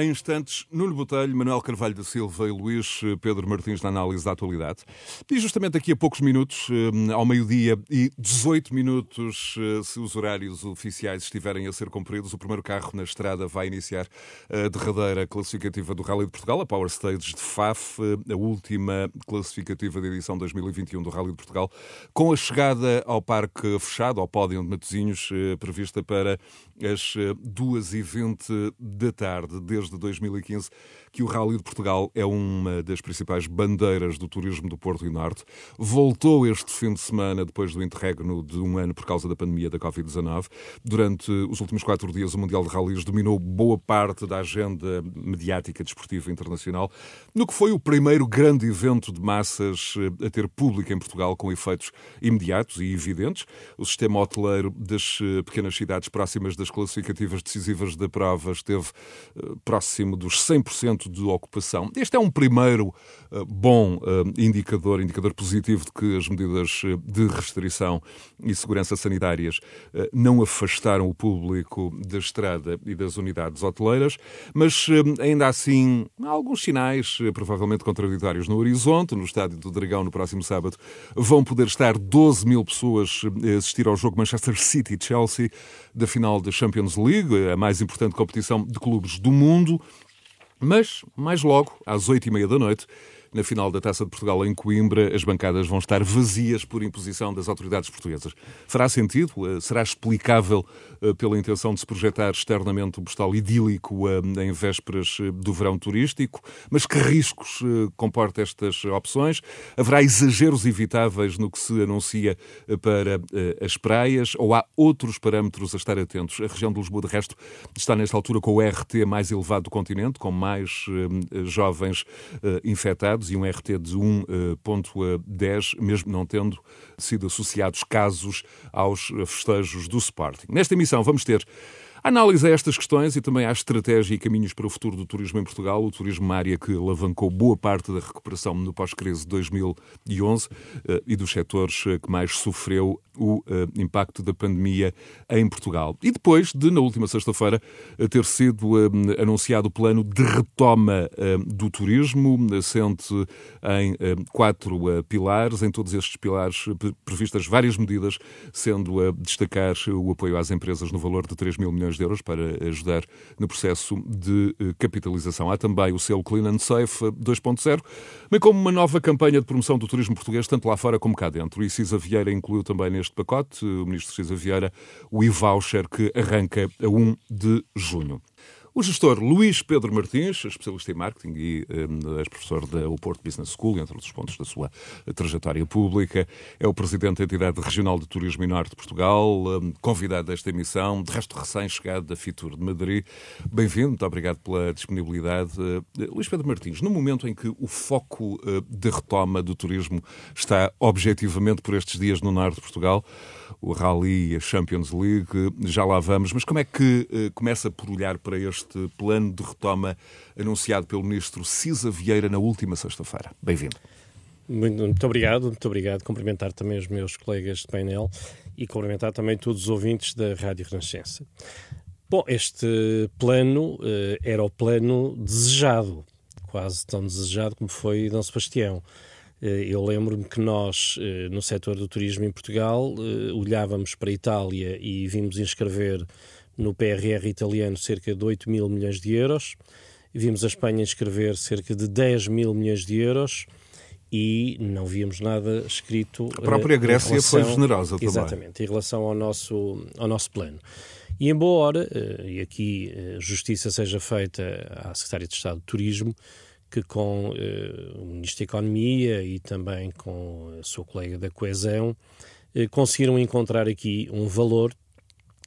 Em instantes, Nuno Botelho, Manuel Carvalho da Silva e Luís Pedro Martins na análise da atualidade. E justamente aqui a poucos minutos, eh, ao meio-dia e 18 minutos, eh, se os horários oficiais estiverem a ser cumpridos, o primeiro carro na estrada vai iniciar a derradeira classificativa do Rally de Portugal, a Power Stage de Faf, eh, a última classificativa da edição 2021 do Rally de Portugal, com a chegada ao parque fechado, ao pódio de Matosinhos, prevista para as 2h20 da tarde desde 2015 que o Rally de Portugal é uma das principais bandeiras do turismo do Porto e Norte. Voltou este fim de semana depois do interregno de um ano por causa da pandemia da Covid-19. Durante os últimos quatro dias, o Mundial de Rallys dominou boa parte da agenda mediática desportiva internacional, no que foi o primeiro grande evento de massas eh, a ter público em Portugal com efeitos imediatos e evidentes. O sistema hoteleiro das eh, pequenas cidades próximas das classificativas decisivas da prova esteve eh, próximo dos 100% de ocupação. Este é um primeiro uh, bom uh, indicador, indicador positivo de que as medidas de restrição e segurança sanitárias não afastaram o público da estrada e das unidades hoteleiras, mas ainda assim há alguns sinais, provavelmente contraditórios, no horizonte. No estádio do Dragão, no próximo sábado, vão poder estar 12 mil pessoas a assistir ao jogo Manchester City-Chelsea da final da Champions League, a mais importante competição de clubes do mundo. Mas, mais logo, às oito e meia da noite, na final da Taça de Portugal em Coimbra, as bancadas vão estar vazias por imposição das autoridades portuguesas. Fará sentido? Eh, será explicável eh, pela intenção de se projetar externamente um postal idílico eh, em vésperas do verão turístico? Mas que riscos comporta estas opções? Haverá exageros evitáveis no que se anuncia para as praias ou há outros parâmetros a estar atentos? A região de Lisboa, de resto, está nesta altura com o RT mais elevado do continente, com mais jovens infectados e um RT de 1.10, mesmo não tendo sido associados casos aos festejos do Sporting. Nesta emissão vamos ter Análise a estas questões e também à estratégia e caminhos para o futuro do turismo em Portugal. O turismo, uma área que alavancou boa parte da recuperação no pós-crise de 2011 eh, e dos setores eh, que mais sofreu o eh, impacto da pandemia em Portugal. E depois de, na última sexta-feira, ter sido anunciado o plano de retoma do turismo, assente em quatro pilares. Em todos estes pilares, previstas várias medidas, sendo a destacar o apoio às empresas no valor de 3 mil milhões milhões de euros para ajudar no processo de eh, capitalização. Há também o selo Clean and Safe 2.0, bem como uma nova campanha de promoção do turismo português, tanto lá fora como cá dentro. E Cisa Vieira incluiu também neste pacote, o ministro Cisa Vieira, o e-voucher que arranca a 1 de junho. O gestor Luís Pedro Martins, especialista em marketing e um, ex-professor da Porto Business School, entre outros pontos da sua trajetória pública, é o presidente da entidade regional de turismo e norte de Portugal, um, convidado desta emissão, de resto recém-chegado da Fitur de Madrid. Bem-vindo, muito obrigado pela disponibilidade. Uh, Luís Pedro Martins, no momento em que o foco uh, de retoma do turismo está objetivamente por estes dias no norte de Portugal, o Rally a Champions League, já lá vamos, mas como é que uh, começa por olhar para este plano de retoma anunciado pelo ministro Cisa Vieira na última sexta-feira. Bem-vindo. Muito, muito, obrigado, muito obrigado. Cumprimentar também os meus colegas de painel e cumprimentar também todos os ouvintes da Rádio Renascença. Bom, este plano eh, era o plano desejado, quase tão desejado como foi Dom Sebastião. Eh, eu lembro-me que nós, eh, no setor do turismo em Portugal, eh, olhávamos para a Itália e vimos inscrever no PRR italiano cerca de 8 mil milhões de euros, vimos a Espanha inscrever cerca de 10 mil milhões de euros e não víamos nada escrito. A própria Grécia relação, foi generosa também. Exatamente, em relação ao nosso, ao nosso plano. E embora, e aqui justiça seja feita à Secretária de Estado de Turismo, que com eh, o Ministro da Economia e também com a sua colega da Coesão, conseguiram encontrar aqui um valor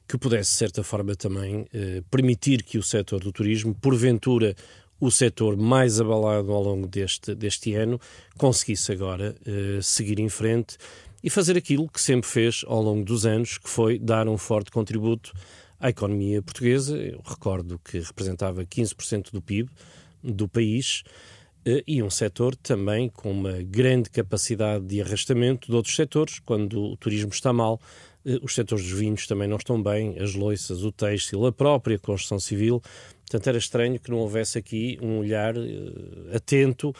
que pudesse, de certa forma, também eh, permitir que o setor do turismo, porventura o setor mais abalado ao longo deste, deste ano, conseguisse agora eh, seguir em frente e fazer aquilo que sempre fez ao longo dos anos, que foi dar um forte contributo à economia portuguesa. Eu recordo que representava 15% do PIB do país e um setor também com uma grande capacidade de arrastamento de outros setores, quando o turismo está mal, os setores dos vinhos também não estão bem, as loiças, o têxtil, a própria construção civil. Portanto, era estranho que não houvesse aqui um olhar atento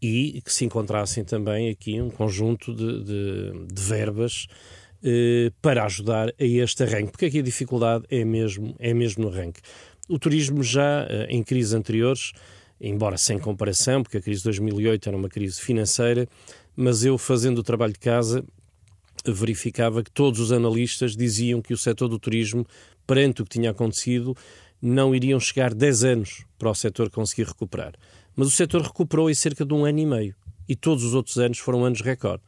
e que se encontrassem também aqui um conjunto de, de, de verbas eh, para ajudar a este arranque, porque aqui a dificuldade é mesmo, é mesmo no arranque. O turismo já eh, em crises anteriores, embora sem comparação, porque a crise de 2008 era uma crise financeira, mas eu fazendo o trabalho de casa verificava que todos os analistas diziam que o setor do turismo, perante o que tinha acontecido, não iriam chegar 10 anos para o setor conseguir recuperar. Mas o setor recuperou em cerca de um ano e meio. E todos os outros anos foram anos recorde.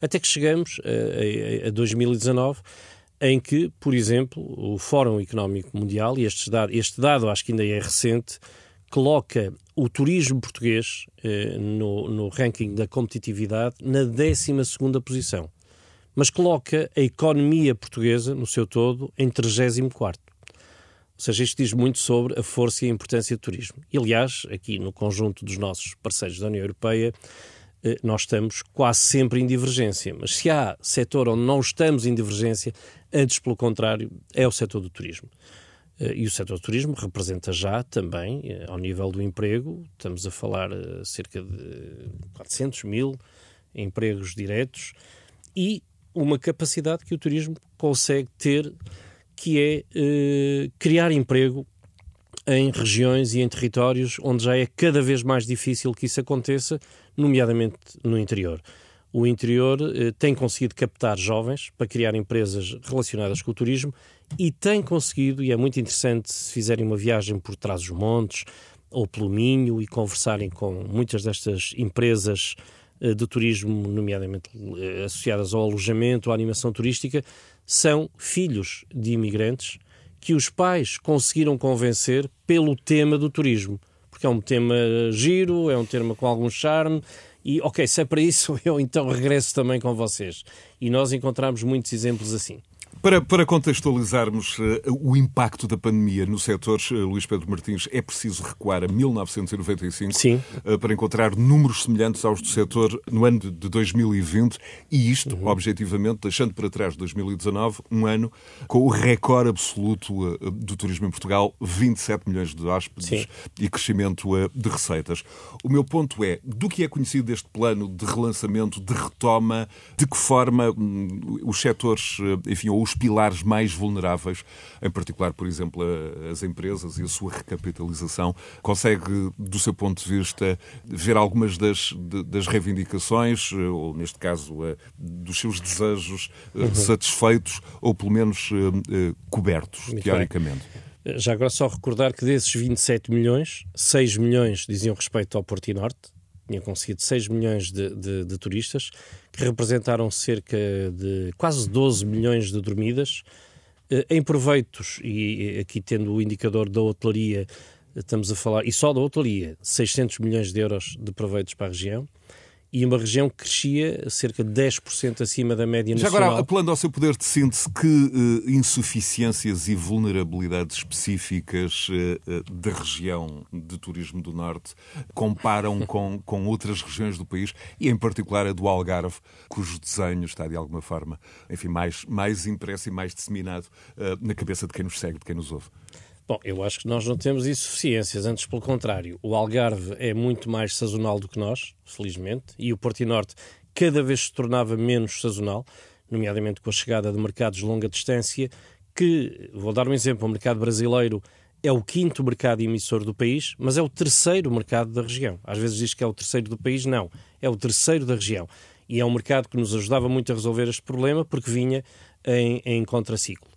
Até que chegamos a, a, a 2019, em que, por exemplo, o Fórum Económico Mundial, e este dado, este dado acho que ainda é recente, coloca o turismo português eh, no, no, ranking da competitividade na 12 posição, mas coloca a economia portuguesa, no seu todo, em 34 ou seja, isto diz muito sobre a força e a importância do turismo. E, aliás, aqui no conjunto dos nossos parceiros da União Europeia, eh, nós estamos quase sempre em divergência. Mas se há setor onde não estamos em divergência, antes pelo contrário, é o setor do turismo. Eh, e o setor do turismo representa já também, eh, ao nível do emprego, estamos a falar cerca de 400 mil empregos diretos e uma capacidade que o turismo consegue ter que é eh, criar emprego em regiões e em territórios onde já é cada vez mais difícil que isso aconteça, nomeadamente no interior. O interior eh, tem conseguido captar jovens para criar empresas relacionadas com o turismo e tem conseguido, e é muito interessante se fizerem uma viagem por trás dos montes ou pelo Minho e conversarem com muitas destas empresas eh, de turismo, nomeadamente eh, associadas ao alojamento, à animação turística, são filhos de imigrantes que os pais conseguiram convencer pelo tema do turismo. Porque é um tema giro, é um tema com algum charme, e ok, se é para isso, eu então regresso também com vocês. E nós encontramos muitos exemplos assim. Para, para contextualizarmos uh, o impacto da pandemia no setor, uh, Luís Pedro Martins, é preciso recuar a 1995 uh, para encontrar números semelhantes aos do setor no ano de, de 2020 e isto, uhum. objetivamente, deixando para trás 2019, um ano com o recorde absoluto do turismo em Portugal, 27 milhões de hóspedes Sim. e crescimento de receitas. O meu ponto é, do que é conhecido deste plano de relançamento, de retoma, de que forma um, os setores, enfim, ou os pilares mais vulneráveis, em particular, por exemplo, as empresas e a sua recapitalização. Consegue, do seu ponto de vista, ver algumas das, das reivindicações, ou neste caso, eh, dos seus desejos eh, uhum. satisfeitos, ou pelo menos eh, cobertos, Muito teoricamente? Bem. Já agora só recordar que desses 27 milhões, 6 milhões diziam respeito ao Porto e Norte, tinha conseguido 6 milhões de, de, de, turistas, que representaram cerca de quase 12 milhões de dormidas. Eh, em proveitos, e aqui tendo o indicador da hotelaria, estamos a falar, e só da hotelaria, 600 milhões de euros de proveitos para a região e uma região que crescia cerca de 10% acima da média nacional. Já agora, apelando ao seu poder de síntese, que uh, insuficiências e vulnerabilidades específicas uh, da região de turismo do Norte comparam com, com outras regiões do país e, em particular, a do Algarve, cujo desenho está, de alguma forma, enfim, mais, mais impresso e mais disseminado uh, na cabeça de quem nos segue, de quem nos ouve? Bom, eu acho que nós não temos insuficiências, antes pelo contrário. O Algarve é muito mais sazonal do que nós, felizmente, e o Porto e Norte cada vez se tornava menos sazonal, nomeadamente com a chegada de mercados de longa distância, que, vou dar um exemplo, o mercado brasileiro é o quinto mercado emissor do país, mas é o terceiro mercado da região. Às vezes diz que é o terceiro do país, não, é o terceiro da região. E é um mercado que nos ajudava muito a resolver este problema porque vinha em, em contraciclo.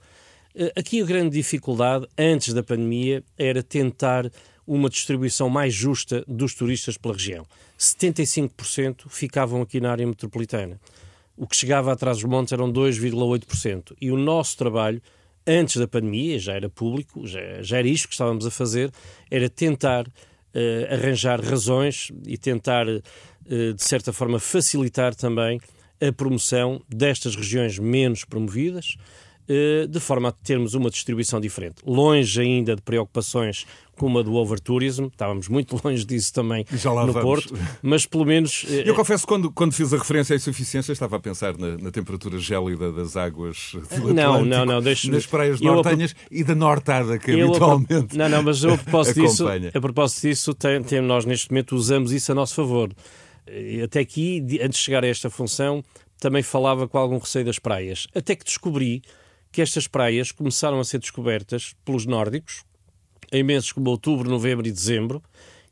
Eh, aqui a grande dificuldade, antes da pandemia, era tentar uma distribuição mais justa dos turistas pela região. 75% ficavam aqui na área metropolitana. O que chegava atrás dos montes eram 2,8%. E o nosso trabalho, antes da pandemia, já era público, já, já era isto que estávamos a fazer, era tentar uh, arranjar razões e tentar, uh, de certa forma, facilitar também a promoção destas regiões menos promovidas, de forma a termos uma distribuição diferente. Longe ainda de preocupações como a do overtourism, estávamos muito longe disso também no vamos. Porto, mas pelo menos... Eh, Eu confesso, quando, quando fiz a referência à insuficiência, estava a pensar na, na temperatura gélida das águas do não, Atlântico, não, não, deixe nas praias nortenhas a... e da nortada que eu habitualmente Não, não, mas eu, a propósito disso, a propósito disso tem, tem, nós neste momento usamos isso a nosso favor. Até aqui, antes de chegar a esta função, também falava com algum receio das praias. Até que descobri que estas praias começaram a ser descobertas pelos nórdicos em meses como outubro, novembro e dezembro.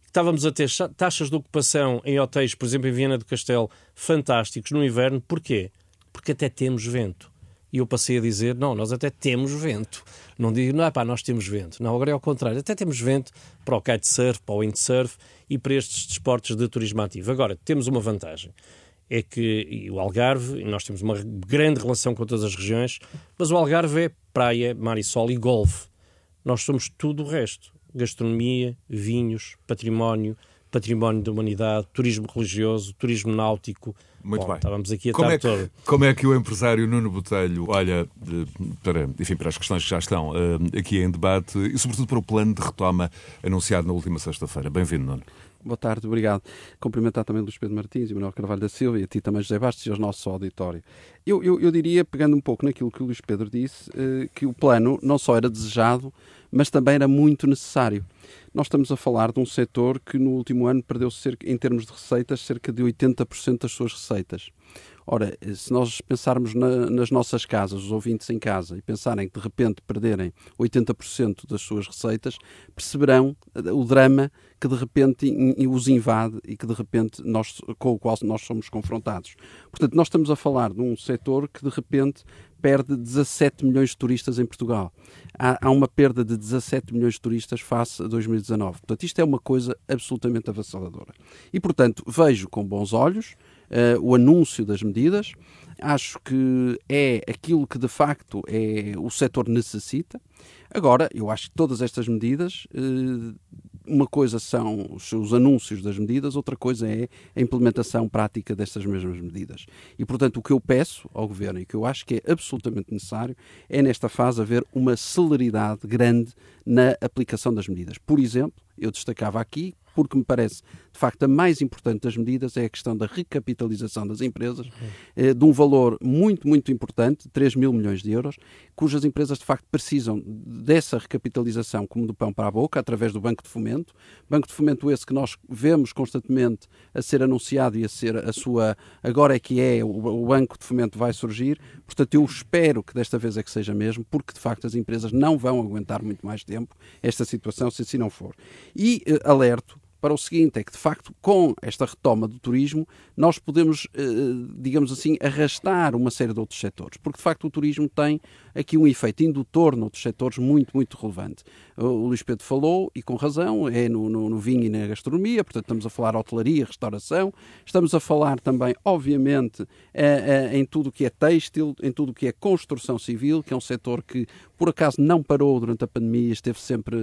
Estávamos a ter taxas de ocupação em hotéis, por exemplo, em Viena do Castelo, fantásticos no inverno. Porquê? Porque até temos vento. E eu passei a dizer: não, nós até temos vento. Não digo, não é pá, nós temos vento. Não, agora é ao contrário. Até temos vento para o kitesurf, para o windsurf e para estes desportos de turismo ativo. Agora, temos uma vantagem é que o Algarve, nós temos uma grande relação com todas as regiões, mas o Algarve é praia, mar e sol e golfe. Nós somos tudo o resto. Gastronomia, vinhos, património, património da humanidade, turismo religioso, turismo náutico. Muito Bom, bem. Estávamos aqui a como é que, toda. Como é que o empresário Nuno Botelho olha para, enfim, para as questões que já estão eh, aqui em debate e, sobretudo, para o plano de retoma anunciado na última sexta-feira? Bem-vindo, Nuno. Boa tarde, obrigado. Cumprimentar também Luís Pedro Martins e Manuel Carvalho da Silva e a ti também, José Bastos, e aos nossos auditório. Eu, eu, eu, diria, pegando um pouco naquilo que o Luís Pedro disse, eh, que o plano não só era desejado, mas também era muito necessário. Nós estamos a falar de um setor que no último ano perdeu, cerca, em termos de receitas, cerca de 80% das suas receitas. Ora, se nós pensarmos na, nas nossas casas, os ouvintes em casa, e pensarem que de repente perderem 80% das suas receitas, perceberão eh, o drama que de repente os invade e que de repente nós, com o qual nós somos confrontados. Portanto, nós estamos a falar de um setor que de repente perde 17 milhões de turistas em Portugal. Há, há, uma perda de 17 milhões de turistas face a 2019. Portanto, isto é uma coisa absolutamente avassaladora. E, portanto, vejo com bons olhos o anúncio das medidas. Acho que é aquilo que de facto é, o setor necessita. Agora, eu acho que todas estas medidas uh, uma coisa são os, anúncios das medidas, outra coisa é a implementação prática destas mesmas medidas. E, portanto, o que eu peço ao Governo e que eu acho que é absolutamente necessário é, nesta fase, haver uma celeridade grande na aplicação das medidas. Por exemplo, eu destacava aqui porque me parece, de facto, a mais importante das medidas é a questão da recapitalização das empresas, eh, de um valor muito, muito importante, 3 mil milhões de euros, cujas empresas, de facto, precisam dessa recapitalização como do pão para a boca, através do Banco de Fomento. Banco de Fomento esse que nós vemos constantemente a ser anunciado e a ser a sua... Agora é que é, o Banco de Fomento vai surgir. Portanto, eu espero que desta vez é que seja mesmo, porque, de facto, as empresas não vão aguentar muito mais tempo esta situação, se assim não for. E eh, alerto para o seguinte: é que de facto, com esta retoma do turismo, nós podemos, eh, digamos assim, arrastar uma série de outros setores, porque de facto o turismo tem aqui um efeito indutor noutros setores muito, muito relevante. O Luís Pedro falou, e com razão, é no, no, no vinho e na gastronomia, portanto estamos a falar hotelaria, restauração, estamos a falar também, obviamente, eh, eh, em tudo o que é têxtil, em tudo o que é construção civil, que é um setor que por acaso não parou durante a pandemia, esteve sempre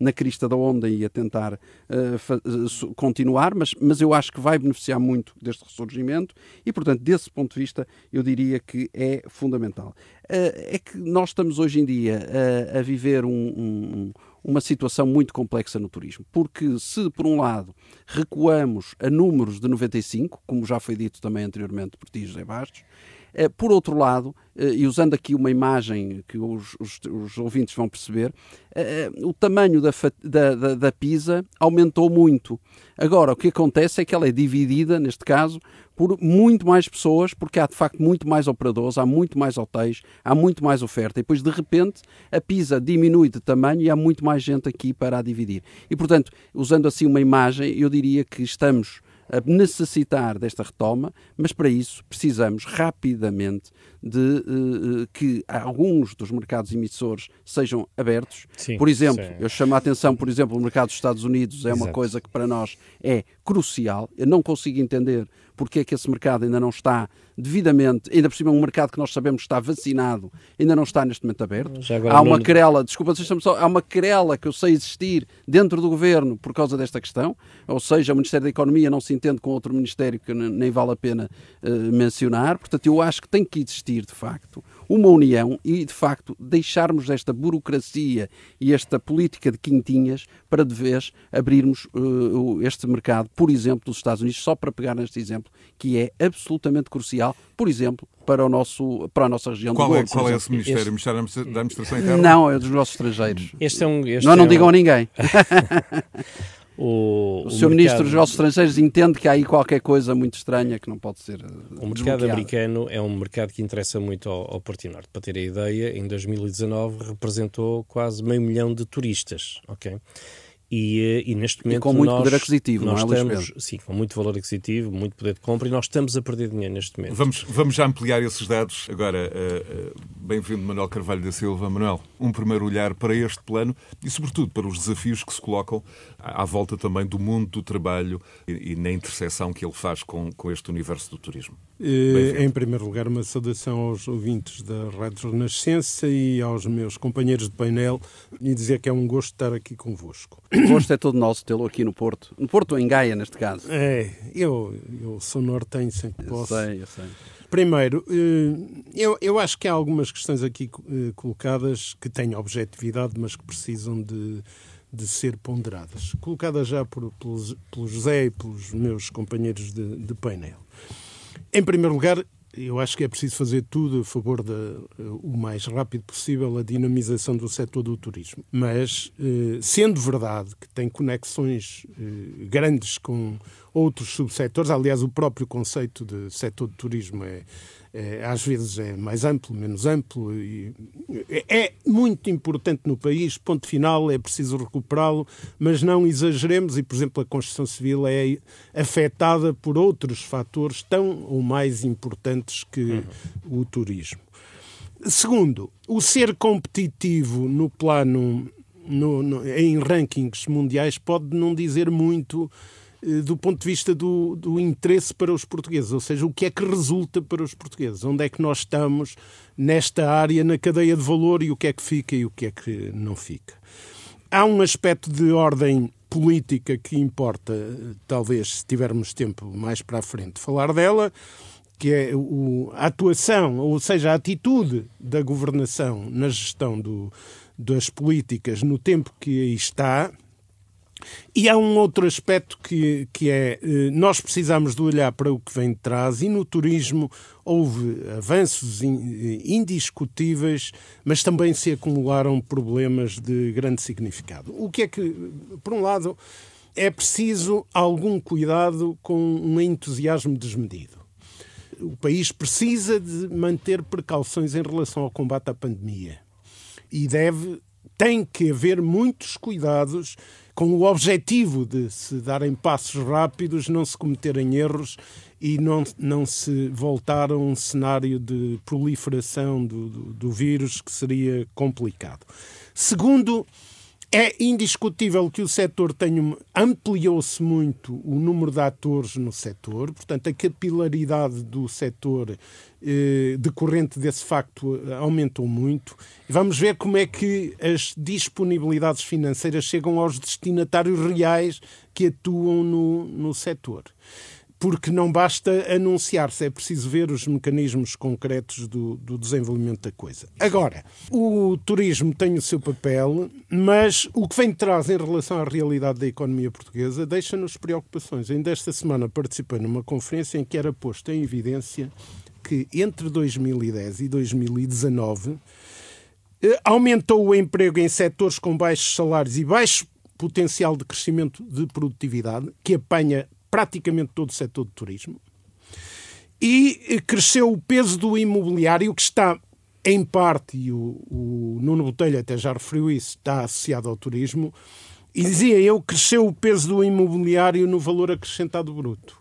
na crista da onda e a tentar uh, continuar, mas, mas eu acho que vai beneficiar muito deste ressurgimento e, portanto, desse ponto de vista, eu diria que é fundamental. Uh, é que nós estamos hoje em dia uh, a viver um, um, uma situação muito complexa no turismo, porque se, por um lado, recuamos a números de 95, como já foi dito também anteriormente por ti, José Bastos, eh, por outro lado, eh, e usando aqui uma imagem que os, os, os ouvintes vão perceber, eh, o tamanho da, da, da, da pizza aumentou muito. Agora, o que acontece é que ela é dividida, neste caso, por muito mais pessoas, porque há de facto muito mais operadores, há muito mais hotéis, há muito mais oferta. E depois, de repente, a pizza diminui de tamanho e há muito mais gente aqui para a dividir. E, portanto, usando assim uma imagem, eu diria que estamos a necessitar desta retoma, mas para isso precisamos rapidamente de uh, que alguns dos mercados emissores sejam abertos. Sim, por exemplo, sim. eu chamo a atenção, por exemplo, o mercado dos Estados Unidos é Exato. uma coisa que para nós é crucial. Eu não consigo entender porque é que esse mercado ainda não está devidamente, ainda por cima um mercado que nós sabemos que está vacinado, ainda não está neste momento aberto. Há uma querela, desculpa, só, há uma querela que eu sei existir dentro do governo por causa desta questão, ou seja, o Ministério da Economia não se entende com outro ministério que nem vale a pena uh, mencionar, portanto eu acho que tem que existir existir, de facto, uma união e, de facto, deixarmos esta burocracia e esta política de quintinhas para, de vez, abrirmos uh, este mercado, por exemplo, dos Estados Unidos, só para pegar neste exemplo, que é absolutamente crucial, por exemplo, para, o nosso, para a nossa região qual do é, Golfo. Qual é esse Ministério? Este... Ministério da Administração Interna? Não, é dos nossos estrangeiros. Este é um, este não, não é digam um... a ninguém. O, o, o seu mercado... ministro dos negócios estrangeiros entende que há aí qualquer coisa muito estranha que não pode ser. O mercado americano é um mercado que interessa muito ao, ao Porto Norte. Para ter a ideia, em 2019 representou quase meio milhão de turistas, ok? E, eh, e, neste momento. E com muito nós, poder aquisitivo, nós não é, estamos, Sim, com muito valor aquisitivo, muito poder de compra e nós estamos a perder dinheiro neste momento. Vamos, vamos já ampliar esses dados. Agora, uh, uh, bem-vindo Manuel Carvalho da Silva. Manuel, um primeiro olhar para este plano e, sobretudo, para os desafios que se colocam à, à volta também do mundo do trabalho e, e, na interseção que ele faz com, com este universo do turismo. Em primeiro lugar, uma saudação aos ouvintes da Rádio Renascença e aos meus companheiros de painel e dizer que é um gosto estar aqui convosco. O gosto é todo nosso tê-lo aqui no Porto. No Porto ou em Gaia, neste caso. É, eu, eu sou nortenho, sempre posso. Eu sei, eu sei. Primeiro, eu, eu acho que há algumas questões aqui colocadas que têm objetividade, mas que precisam de, de ser ponderadas. Colocadas já por, pelo, pelo José e pelos meus companheiros de, de painel. Em primeiro lugar, eu acho que é preciso fazer tudo a favor de, o mais rápido possível a dinamização do setor do turismo. Mas, sendo verdade que tem conexões grandes com outros subsetores, aliás, o próprio conceito de setor de turismo é, é, às vezes é mais amplo, menos amplo, e é muito importante no país, ponto final, é preciso recuperá-lo, mas não exageremos, e, por exemplo, a construção civil é afetada por outros fatores tão ou mais importantes que uhum. o turismo. Segundo, o ser competitivo no plano, no, no, em rankings mundiais, pode não dizer muito do ponto de vista do, do, interesse para os portugueses, ou seja, o que é que resulta para os portugueses, onde é que nós estamos nesta área, na cadeia de valor e o que é que fica e o que é que não fica. Há um aspecto de ordem política que importa, talvez, se tivermos tempo mais para a frente, falar dela, que é a atuação, ou seja, a atitude da governação na gestão do, das políticas no tempo que aí está, e há um outro aspecto que, que é, nós precisamos de olhar para o que vem de trás e no turismo houve avanços indiscutíveis, mas também se acumularam problemas de grande significado. O que é que, por um lado, é preciso algum cuidado com um entusiasmo desmedido. O país precisa de manter precauções em relação ao combate à pandemia e deve, tem que haver muitos cuidados com o objetivo de se darem passos rápidos, não se cometerem erros e não, não se voltar a um cenário de proliferação do, do, do vírus que seria complicado. Segundo, é indiscutível que o setor tenha ampliou-se muito o número de atores no setor, portanto a capilaridade do setor eh, decorrente desse facto aumentou muito. Vamos ver como é que as disponibilidades financeiras chegam aos destinatários reais que atuam no, no setor porque não basta anunciar-se, é preciso ver os mecanismos concretos do, do, desenvolvimento da coisa. Agora, o turismo tem o seu papel, mas o que vem de trás em relação à realidade da economia portuguesa deixa-nos preocupações. Ainda esta semana participei numa conferência em que era posto em evidência que entre 2010 e 2019 eh, aumentou o emprego em setores com baixos salários e baixo potencial de crescimento de produtividade, que apanha praticamente todo o setor do turismo. E eh, cresceu o peso do imobiliário, que está, em parte, e o, o Nuno Botelho até já referiu isso, está associado ao turismo, e dizia eu, cresceu o peso do imobiliário no valor acrescentado bruto.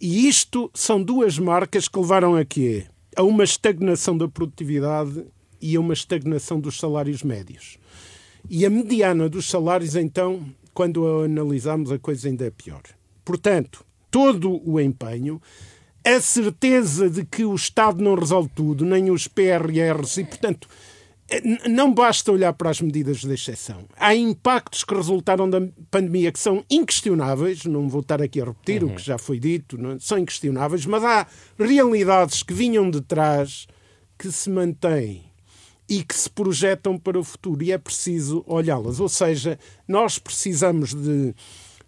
E isto são duas marcas que levaram a quê? A uma estagnação da produtividade e a uma estagnação dos salários médios. E a mediana dos salários, então, quando a analisamos, a coisa ainda é pior. Portanto, todo o empenho, a certeza de que o Estado não resolve tudo, nem os PRRs, e, portanto, não basta olhar para as medidas de exceção. Há impactos que resultaram da pandemia que são inquestionáveis, não vou estar aqui a repetir uhum. o que já foi dito, não, são inquestionáveis, mas há realidades que vinham de trás que se mantêm e que se projetam para o futuro e é preciso olhá-las. Ou seja, nós precisamos de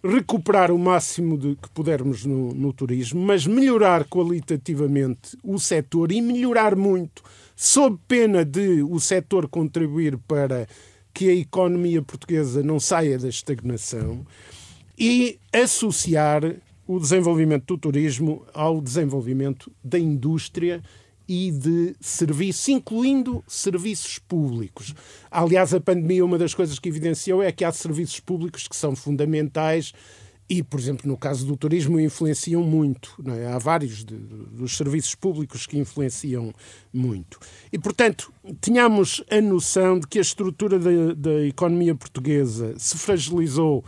recuperar o máximo de que pudermos no, no turismo, mas melhorar qualitativamente o setor e melhorar muito, sob pena de o setor contribuir para que a economia portuguesa não saia da estagnação e associar o desenvolvimento do turismo ao desenvolvimento da indústria e de serviços, incluindo serviços públicos. Aliás, a pandemia, uma das coisas que evidenciou é que há serviços públicos que são fundamentais e, por exemplo, no caso do turismo, influenciam muito. É? Há vários de, dos serviços públicos que influenciam muito. E, portanto, tínhamos a noção de que a estrutura da, da economia portuguesa se fragilizou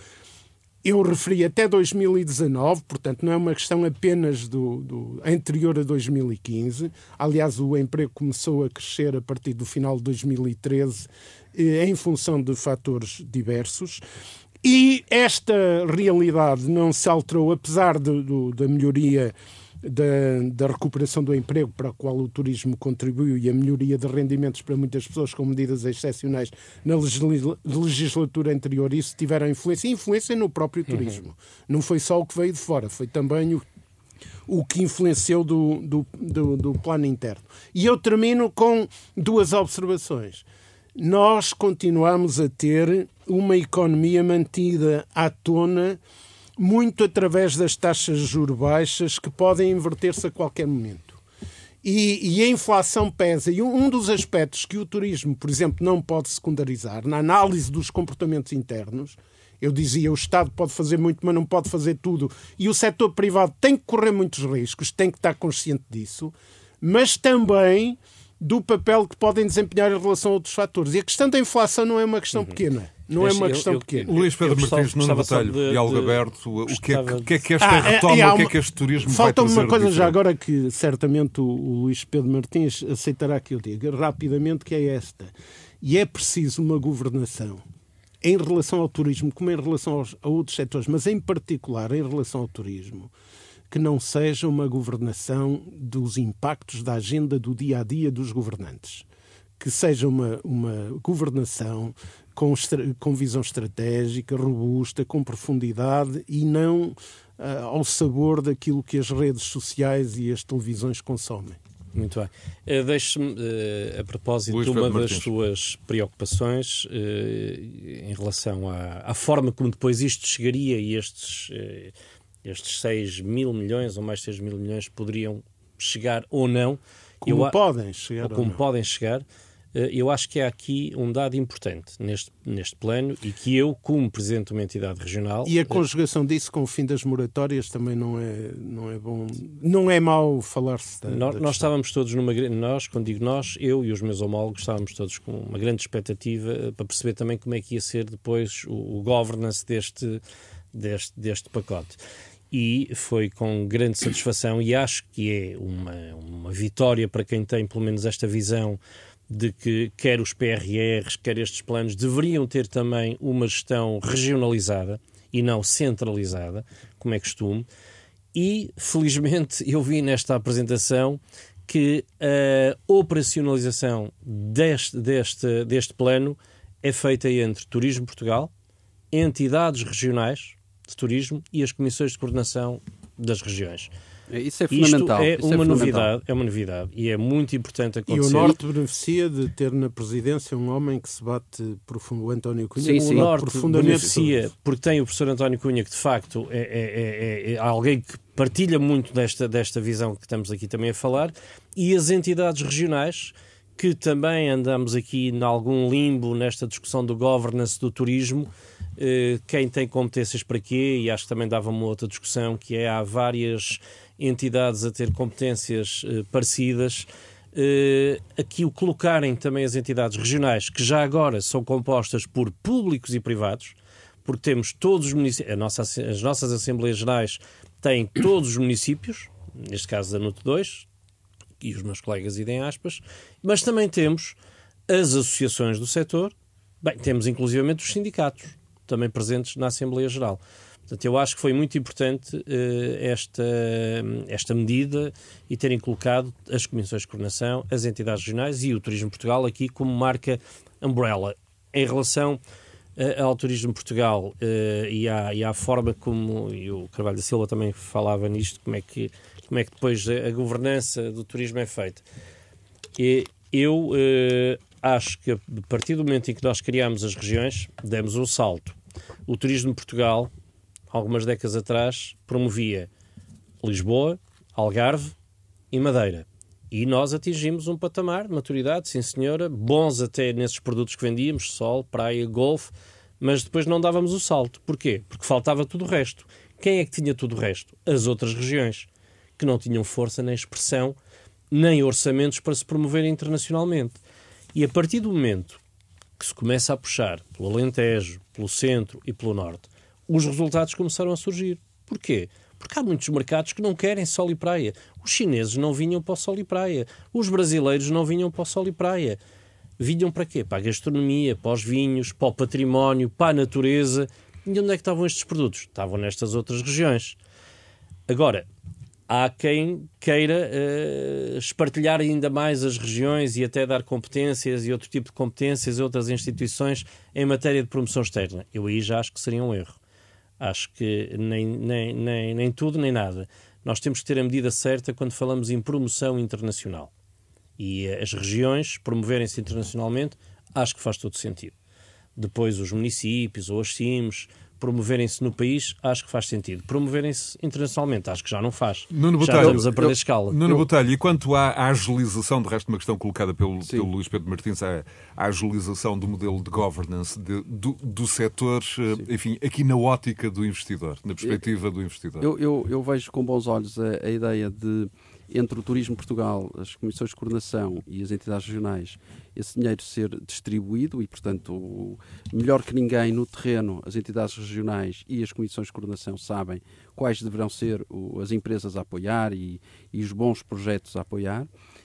eu referi até 2019, portanto, não é uma questão apenas do, do, anterior a 2015. Aliás, o emprego começou a crescer a partir do final de 2013, eh, em função de fatores diversos. E esta realidade não se alterou, apesar de, do, da melhoria da, da, recuperação do emprego para a qual o turismo contribuiu e a melhoria de rendimentos para muitas pessoas com medidas excepcionais na legislatura anterior, isso tiveram influência, influência no próprio turismo. Uhum. Não foi só o que veio de fora, foi também o, o que influenciou do, do, do, do plano interno. E eu termino com duas observações. Nós continuamos a ter uma economia mantida à tona muito através das taxas de juros baixas que podem inverter-se a qualquer momento. E, e, a inflação pesa. E um dos aspectos que o turismo, por exemplo, não pode secundarizar na análise dos comportamentos internos, eu dizia, o Estado pode fazer muito, mas não pode fazer tudo. E o setor privado tem que correr muitos riscos, tem que estar consciente disso, mas também do papel que podem desempenhar em relação a outros fatores. E a questão da inflação não é uma questão uhum. pequena. Não é uma eu, questão eu, pequena. Luís Pedro Martins, Nuno Botelho, de, Diálogo de, Aberto, o que, é, que, que é que esta ah, é, retoma, é, o que é que este turismo falta vai Falta uma coisa já agora que certamente o, o Luís Pedro Martins aceitará que eu diga rapidamente, que é esta. E é preciso uma governação em relação ao turismo, como em relação aos, a outros setores, mas em particular em relação ao turismo, que não seja uma governação dos impactos da agenda do dia a dia dos governantes. Que seja uma, uma governação com, com visão estratégica, robusta, com profundidade e não uh, ao sabor daquilo que as redes sociais e as televisões consomem. Muito bem. Uh, Deixe-me, uh, a propósito Luís de uma das suas preocupações uh, em relação à, à, forma como depois isto chegaria e estes estes 6 mil milhões ou mais 6 mil milhões poderiam chegar ou não. Como eu, podem chegar. Ou como ou podem chegar. Eh, eu acho que há aqui um dado importante neste, neste plano e que eu, como presidente de uma entidade regional. E a conjugação disso com o fim das moratórias também não é, não é bom. Não é mau falar-se. Da, nós, da nós estávamos todos numa. Nós, quando digo nós, eu e os meus homólogos estávamos todos com uma grande expectativa eh, para perceber também como é que ia ser depois o, o governance deste, deste, deste pacote e foi com grande satisfação e acho que é uma, uma vitória para quem tem pelo menos esta visão de que quer os PRRs, quer estes planos deveriam ter também uma gestão regionalizada e não centralizada, como é costume. E, felizmente, eu vi nesta apresentação que a operacionalização deste, deste, deste plano é feita entre Turismo Portugal, entidades regionais, de Turismo e as comissões de coordenação das regiões. É, isso é fundamental. Isto é Isso uma é novidade, é uma novidade e é muito importante acontecer. E o Norte beneficia de ter na presidência um homem que se bate profundo, o António Cunha. Sim, sim. O Norte beneficia porque tem o professor António Cunha que de facto é, é, é, é, alguém que partilha muito desta, desta visão que estamos aqui também a falar e as entidades regionais que também andamos aqui em algum limbo nesta discussão do governance do turismo eh, quem tem competências para quê, e acho que também dava uma outra discussão, que é há várias entidades a ter competências eh, parecidas. Uh, aqui o colocarem também as entidades regionais, que já agora são compostas por públicos e privados, porque temos todos os municípios, nossa, as nossas Assembleias Gerais têm todos os municípios, neste caso da NUT 2, e os meus colegas idem aspas, mas também temos as associações do setor, bem, temos inclusivamente os sindicatos também presentes na Assembleia Geral. Portanto, eu acho que foi muito importante uh, esta, esta medida e terem colocado as comissões de coordenação, as entidades regionais e o Turismo Portugal aqui como marca umbrella. Em relação uh, ao Turismo Portugal uh, e, à, e à forma como, e o Carvalho da Silva também falava nisto, como é que, como é que depois a, a governança do turismo é feita. E eu acho que a partir do momento em que nós criámos as regiões, demos um salto. O Turismo Portugal algumas décadas atrás, promovia Lisboa, Algarve e Madeira. E nós atingimos um patamar de maturidade, sim senhora, bons até nesses produtos que vendíamos, sol, praia, golfe, mas depois não dávamos o salto. Porquê? Porque faltava tudo o resto. Quem é que tinha tudo o resto? As outras regiões, que não tinham força nem expressão, nem orçamentos para se promover internacionalmente. E a partir do momento que se começa a puxar pelo Alentejo, pelo Centro e pelo Norte, os resultados começaram a surgir. Porquê? Porque há muitos mercados que não querem sol e praia. Os chineses não vinham para o sol e praia. Os brasileiros não vinham para o sol e praia. Vinham para quê? Para a gastronomia, para os vinhos, para o património, para a natureza. E onde é que estavam estes produtos? Estavam nestas outras regiões. Agora, há quem queira uh, espartilhar ainda mais as regiões e até dar competências e outro tipo de competências a outras instituições em matéria de promoção externa. Eu aí já acho que seria um erro. Acho que nem, nem, nem, nem tudo nem nada. Nós temos que ter a medida certa quando falamos em promoção internacional. E as regiões promoverem-se internacionalmente, acho que faz todo sentido. Depois, os municípios ou as CIMs promoverem-se no país, acho que faz sentido. Promoverem-se internacionalmente, acho que já não faz. Nuno já Botelho, estamos a perder eu, escala. Nuno eu... Botelho, e quanto à, à agilização, de resto, uma questão colocada pelo, pelo Luís Pedro Martins, à, à, agilização do modelo de governance de, do, do setor, eh, Sim. enfim, aqui na ótica do investidor, na perspectiva do investidor. Eu, eu, eu vejo com bons olhos a, a ideia de entre o Turismo Portugal, as comissões de coordenação e as entidades regionais, esse dinheiro ser distribuído e, portanto, melhor que ninguém no terreno, as entidades regionais e as comissões de coordenação sabem quais deverão ser as empresas a apoiar e, e os bons projetos a apoiar.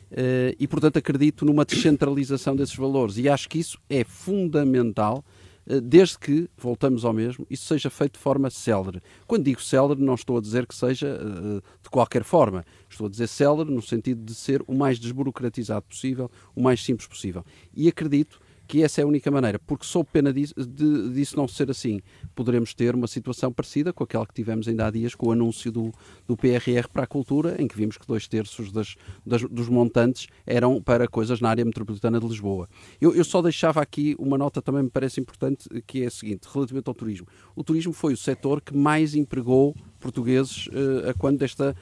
Uh, e, portanto, acredito numa descentralização desses valores e acho que isso é fundamental eh, desde que, voltamos ao mesmo, isso seja feito de forma célere. Quando digo célere, não estou a dizer que seja uh, de qualquer forma. Estou a dizer célere no sentido de ser o mais desburocratizado possível, o mais simples possível. E acredito que essa é a única maneira, porque sou pena disso, de, disso não ser assim. Poderemos ter uma situação parecida com aquela que tivemos ainda há dias com o anúncio do, do PRR para a cultura, em que vimos que dois terços das, das, dos montantes eram para coisas na área metropolitana de Lisboa. Eu, eu só deixava aqui uma nota também me parece importante, que é a seguinte, relativamente ao turismo. O turismo foi o setor que mais empregou portugueses uh, a quando desta,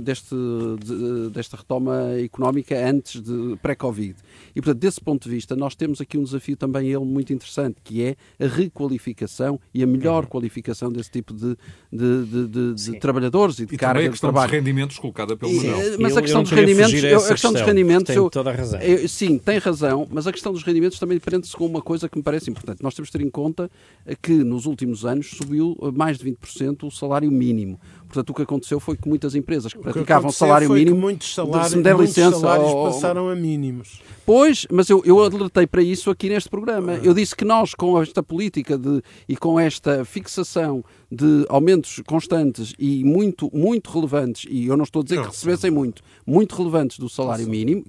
deste, de, desta retoma económica antes de pré-Covid. E, portanto, desse ponto de vista, nós temos aqui um desafio também ele muito interessante, que é a requalificação e a melhor uhum. qualificação desse tipo de, de, de, de trabalhadores e de e carga a questão de trabalho. dos rendimentos colocada pelo Manuel. Eh, mas eu, a questão dos rendimentos, eu, a questão dos rendimentos, tem eu, toda a razão. Eu, sim, tem razão, mas a questão dos rendimentos também prende-se com uma coisa que me parece importante. Nós temos de ter em conta que nos últimos anos subiu mais de 20% o salário mínimo. Portanto, o que aconteceu foi que muitas empresas que praticavam que salário mínimo, muitos salários, se me der licença, salários oh, passaram a mínimos. Pois, mas eu, eu alertei para isso aqui neste programa. Eu disse que nós, com esta política de, e com esta fixação de aumentos constantes e muito, muito relevantes, e eu não estou a dizer que recebessem muito, muito relevantes do salário mínimo,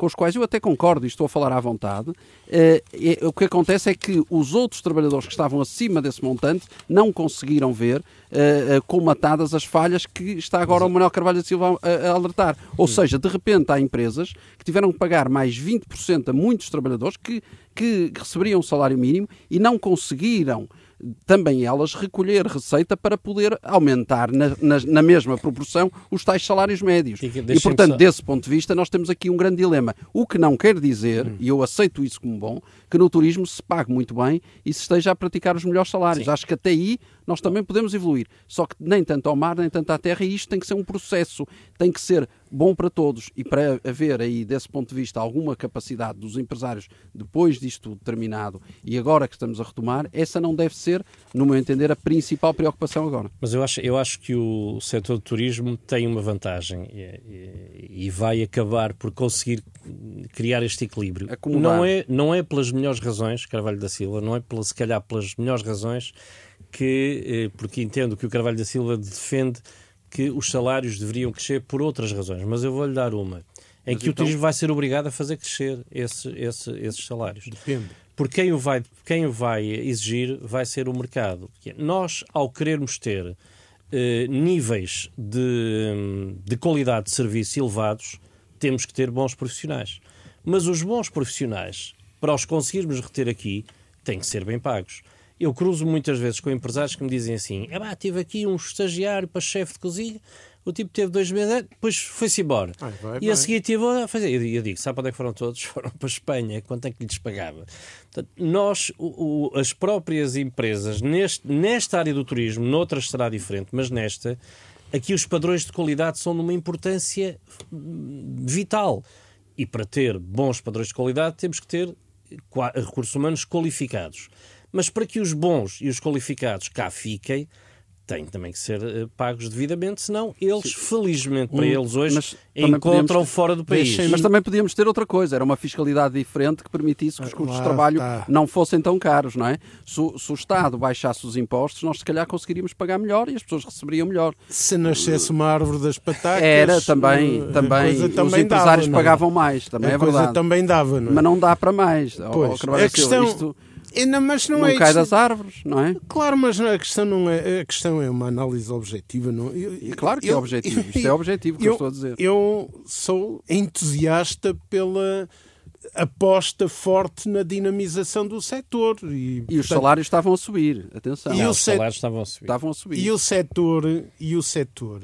com os quais eu até concordo e estou a falar à vontade, eh, o que acontece é que os outros trabalhadores que estavam acima desse montante não conseguiram ver eh, eh, colmatadas as falhas que está agora o Manuel Carvalho da Silva a, a alertar. Ou seja, de repente há empresas que tiveram que pagar mais 20% a muitos trabalhadores que, que receberiam o salário mínimo e não conseguiram também elas recolher receita para poder aumentar na, na, na mesma proporção os tais salários médios. E, e portanto, só... desse ponto de vista, nós temos aqui um grande dilema. O que não quer dizer, hum. e eu aceito isso como bom, que no turismo se pague muito bem e se esteja a praticar os melhores salários. Sim. Acho que até aí nós também podemos evoluir. Só que nem tanto ao mar, nem tanto à terra, e isto tem que ser um processo, tem que ser bom para todos. E para haver aí, desse ponto de vista, alguma capacidade dos empresários, depois disto terminado e agora que estamos a retomar, essa não deve ser, no meu entender, a principal preocupação agora. Mas eu acho, eu acho que o setor do turismo tem uma vantagem e, e vai acabar por conseguir criar este equilíbrio. Não é, não é pelas melhores razões, Carvalho da Silva, não é pela, se calhar pelas melhores razões que, porque entendo que o Carvalho da Silva defende que os salários deveriam crescer por outras razões, mas eu vou-lhe dar uma em Mas que então... o turismo vai ser obrigado a fazer crescer esse, esse, esses salários. Depende. Porque quem o, vai, quem o vai exigir vai ser o mercado. Nós, ao querermos ter eh, níveis de, de qualidade de serviço elevados, temos que ter bons profissionais. Mas os bons profissionais, para os conseguirmos reter aqui, têm que ser bem pagos. Eu cruzo muitas vezes com empresários que me dizem assim: é tive aqui um estagiário para chefe de cozinha o tipo teve dois meses, depois foi-se embora. Ai, vai, e vai. a seguir teve a fazer. Eu, eu digo, sabe para onde é que foram todos? Foram para a Espanha, quanto é que lhes pagava? Portanto, nós, o, o, as próprias empresas, neste, nesta área do turismo, noutras será diferente, mas nesta, aqui os padrões de qualidade são de uma importância vital. E para ter bons padrões de qualidade, temos que ter recursos humanos qualificados. Mas para que os bons e os qualificados cá fiquem, têm também que ser uh, pagos devidamente, senão eles, Sim. felizmente para eles hoje, mas encontram podíamos, fora do país. Mas também podíamos ter outra coisa, era uma fiscalidade diferente que permitisse que os custos de trabalho está. não fossem tão caros, não é? Se, se, o Estado baixasse os impostos, nós se calhar conseguiríamos pagar melhor e as pessoas receberiam melhor. Se nascesse uma árvore das patacas... Era, também, uh, também, os também empresários dava, pagavam mais, também a é verdade. também dava, não é? Mas não dá para mais. Pois, a questão... Isto, não, mas não, não é cai das árvores, não é? Claro, mas a questão não é a questão é uma análise objetiva, não? Eu, e claro que é eu, é objetivo. Isto é objetivo que eu, eu estou a dizer. Eu sou entusiasta pela aposta forte na dinamização do setor. E, e portanto, os salários estavam a subir, atenção. Não, os salários estavam a subir. Estavam a subir. E o setor, e o setor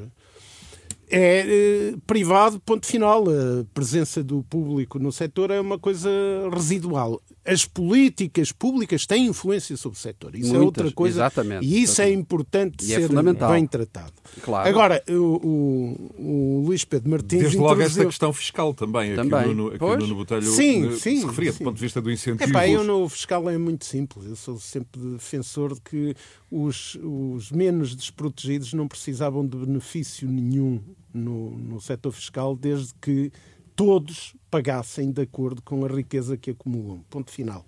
é eh, privado, ponto final. A presença do público no setor é uma coisa residual. As políticas públicas têm influência sobre o setor. Isso é Muitas, é outra coisa. Exatamente. E isso é exatamente. é importante e é ser é bem tratado. Claro. Agora, o, o, o Luís Pedro Martins. Desde logo esta questão fiscal também. também. Aqui no, aqui no Botelho sim, eh, sim, se referia sim. do ponto de vista do incentivo. Epá, eu no fiscal é muito simples. Eu sou sempre defensor de que os, os menos desprotegidos não precisavam de benefício nenhum no, no setor fiscal desde que todos pagassem de acordo com a riqueza que acumulam. Ponto final.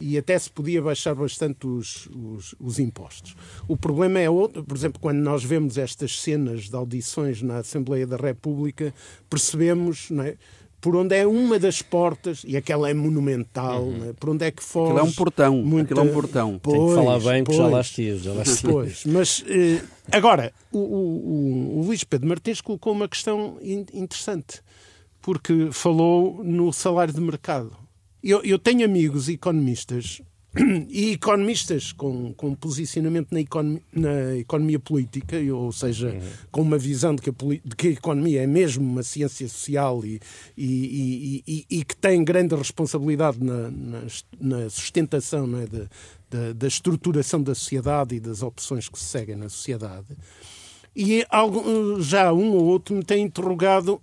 E até se podia baixar bastante os, os, os, impostos. O problema é outro, por exemplo, quando nós vemos estas cenas de audições na Assembleia da República, percebemos, não é? Por onde é uma das portas, e aquela é monumental, uhum. né? por onde é que foge. Aquilo é um portão. Muita... Aquilo é um portão. Pois, Tem que falar bem, porque já lá estive. Já lá estive. Pois, mas eh, agora, o, o, o, Luís Pedro Martins colocou uma questão interessante, porque falou no salário de mercado. Eu, eu tenho amigos economistas e economistas com, com posicionamento na economia, na economia política, ou seja, uhum. com uma visão de que, a, de que, a, economia é mesmo uma ciência social e, e, e, e que tem grande responsabilidade na, na, na sustentação é, da, estruturação da sociedade e das opções que se seguem na sociedade. E algo, já um ou outro me tem interrogado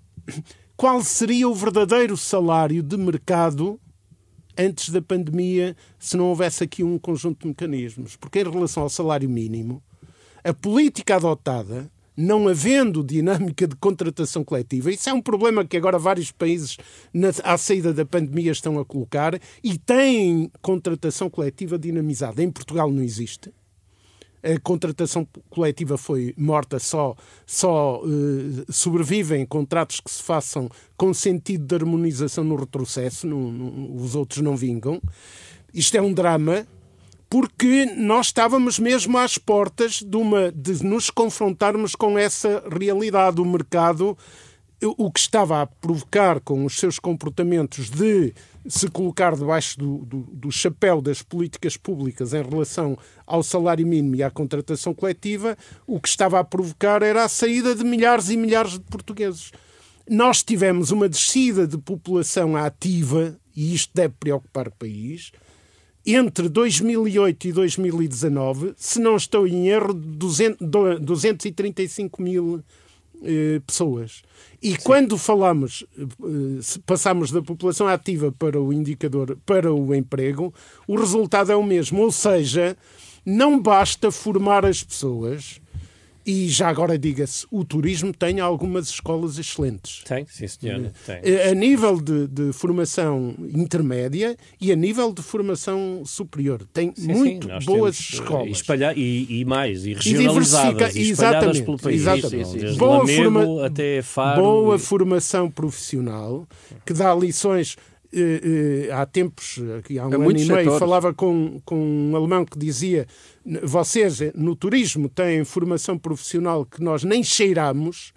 qual seria o verdadeiro salário de mercado antes da pandemia se não houvesse aqui um conjunto de mecanismos. Porque, em relação ao salário mínimo, a política adotada, não havendo dinâmica de contratação coletiva, isso é um problema que agora vários países, na, à saída da pandemia, estão a colocar e têm contratação coletiva dinamizada. Em Portugal não existe a contratação coletiva foi morta, só, só uh, sobrevivem contratos que se façam com sentido de harmonização no retrocesso, no, no, os outros não vingam. Isto é um drama porque nós estávamos mesmo às portas de, uma, de nos confrontarmos com essa realidade. O mercado o que estava a provocar com os seus comportamentos de se colocar debaixo do, do, do, chapéu das políticas públicas em relação ao salário mínimo e à contratação coletiva, o que estava a provocar era a saída de milhares e milhares de portugueses. Nós tivemos uma descida de população ativa, e isto deve preocupar o país, entre 2008 e 2019, se não estou em erro, 200, 235 mil eh, pessoas. E Sim. quando falamos, eh, passamos da população ativa para o indicador, para o emprego, o resultado é o mesmo. Ou seja, não basta formar as pessoas E já agora diga-se, o turismo tem algumas escolas excelentes. Tem, sim senhora. Tem. Eh, A nível de, de formação intermédia e a nível de formação superior. Tem Sim, muito sim, boas eh, escolas. E, espalhar, e, e mais, e regionalizadas, e, espalhadas pelo país. exatamente. Desde Boa Lamego forma- até Faro. Boa formação profissional que dá lições. Eh, eh, há tempos, aqui há um A ano e meio, setores. falava com, com um alemão que dizia: "N- vocês eh, no turismo têm formação profissional que nós nem cheiramos.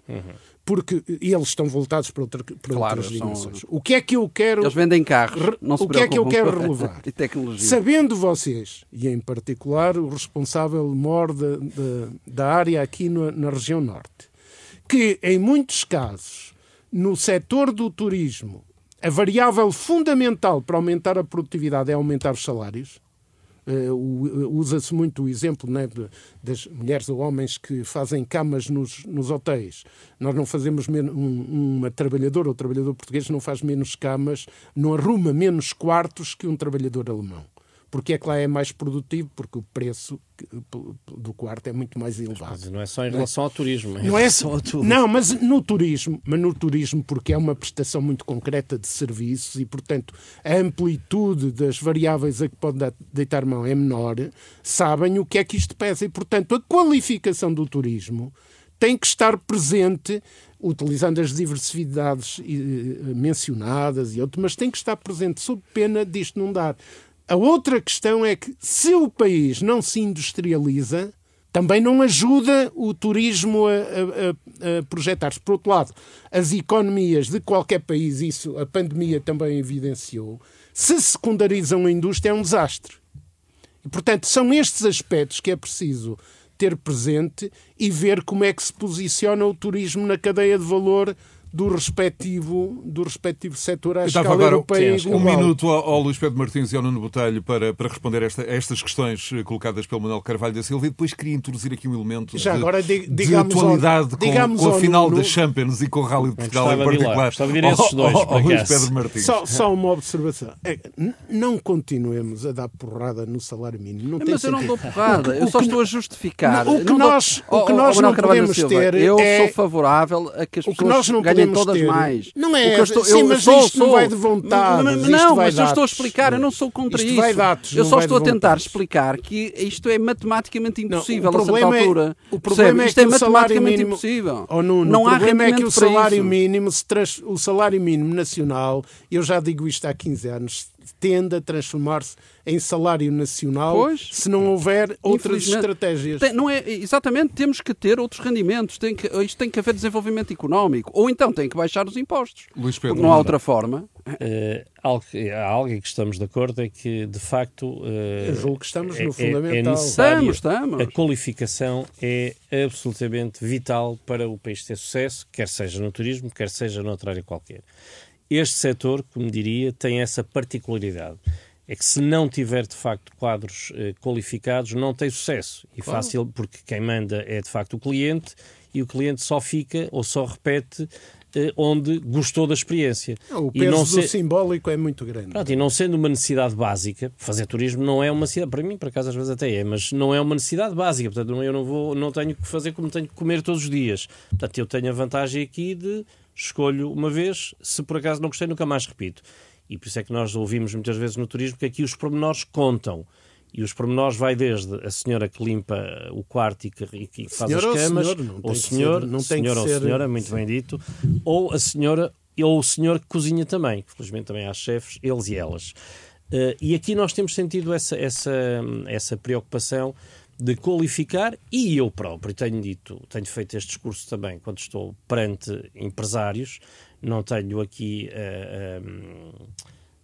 Porque eles estão voltados para, outra, para Claro, outras são- dimensões. O que é que eu quero Eles vendem carros, não se o que é que eu quero relevar? e tecnologia. Sabendo vocês, e em particular o responsável mor da, da, da área aqui no- na região norte, que em muitos casos, no setor do turismo, a variável fundamental para aumentar a produtividade é aumentar os salários. O- Usa-se muito o exemplo né, de- das mulheres ou homens que fazem camas nos, nos hotéis. Nós não fazemos men- um, uma trabalhadora ou trabalhador português não faz menos camas, não arruma menos quartos que um trabalhador alemão. Porque é que lá é mais produtivo? Porque o preço do quarto é muito mais elevado. Mas não é só em relação ao turismo. Não é relação a tudo. Não, mas no turismo, mas no turismo porque é uma prestação muito concreta de serviços e, portanto, a amplitude das variáveis a que pode dar- deitar mão é menor, sabem o que é que isto pesa e, portanto, a qualificação do turismo tem que estar presente, utilizando as diversidades eh, mencionadas e outras, mas tem que estar presente sob pena disto não dar. A outra questão é que se o país não se industrializa, também não ajuda o turismo a, a- a- projetar-se. Por outro lado, as economias de qualquer país, isso a pandemia também evidenciou, se secundarizam a indústria é um desastre. E, portanto, são estes aspectos que é preciso ter presente e ver como é que se posiciona o turismo na cadeia de valor do respectivo, do respectivo setor à Eu escala agora europeia sim, um global. minuto ao, ao Luís Pedro Martins e ao Nuno Botelho para, para responder esta- a estas questões eh, colocadas pelo Manuel Carvalho da Silva e depois queria introduzir aqui um elemento Já de, agora, di- de digamos ao- atualidade com, com a final Nuno- da Champions e com o Rally de Portugal em de particular. de ir a esses dois, ao- ao Luís. Pedro Martins. Só, só uma observação. É, não continuemos a dar porrada no salário mínimo. Não tem Mas eu não sentido. dou porrada, eu O só que- estou a justificar. Não, o que Não dou- nós- o Oh, que nós não podemos Silva, ter Eu é- sou favorável a que as O pessoas ganhem podemos todas ter- mais. Não é, estou- sim, eu mas sou- isto não sou- vai de vontade, Mas- isto Não, mas eu estou a explicar, eu não sou contra Isto isso. vai dados, eu não só estou a tentar explicar que isto é matematicamente Não, impossível o a certa problema é- altura. o problema é isto que é o salário matematicamente mínimo- impossível. Oh, Nuno, não o problema é que o salário isso. mínimo, se trans- o salário mínimo nacional, eu já digo isto há 15 anos, tende a transformar-se em salário nacional Pois. se não houver outras estratégias. Tem- não é, exatamente, temos que ter outros rendimentos, tem que, isto tem que haver desenvolvimento económico, ou então tem que baixar os impostos. Luís Pedro, não há outra forma. Eh, algo, algo em que estamos de acordo é que, de facto, eh, Eu julgo que estamos é, no é- fundamental. é necessário. Estamos, estamos. A qualificação é absolutamente vital para o país ter sucesso, quer seja no turismo, quer seja noutra área qualquer. Este setor, como diria, tem essa particularidade. É que se não tiver, de facto, quadros eh, qualificados, não tem sucesso. E fácil, porque quem manda é, de facto, o cliente e o cliente só fica ou só repete eh, onde gostou da experiência. O E peso não do se- simbólico é muito grande. Pronto, e não sendo uma necessidade básica, fazer turismo não é uma necessidade, para mim, por acaso às vezes até é, mas não é uma necessidade básica, portanto eu não vou, não tenho que fazer como tenho que comer todos os dias. Portanto, eu tenho a vantagem aqui de escolho uma vez, se por acaso não gostei, nunca mais repito. E por isso é que nós ouvimos muitas vezes no turismo que aqui os pormenores contam. E os pormenores vai desde a senhora que limpa o quarto e que, que faz Senhora as camas, senhor, não ou tem que senhor, ser- não tem senhor que ou ser- senhora, muito bem dito, ou a senhora ou o senhor que cozinha também, que felizmente também há chefes, eles e elas. Eh, e aqui nós temos sentido essa, essa, essa preocupação de qualificar, e eu próprio tenho dito, tenho feito este discurso também quando estou perante empresários, não tenho aqui eh, eh,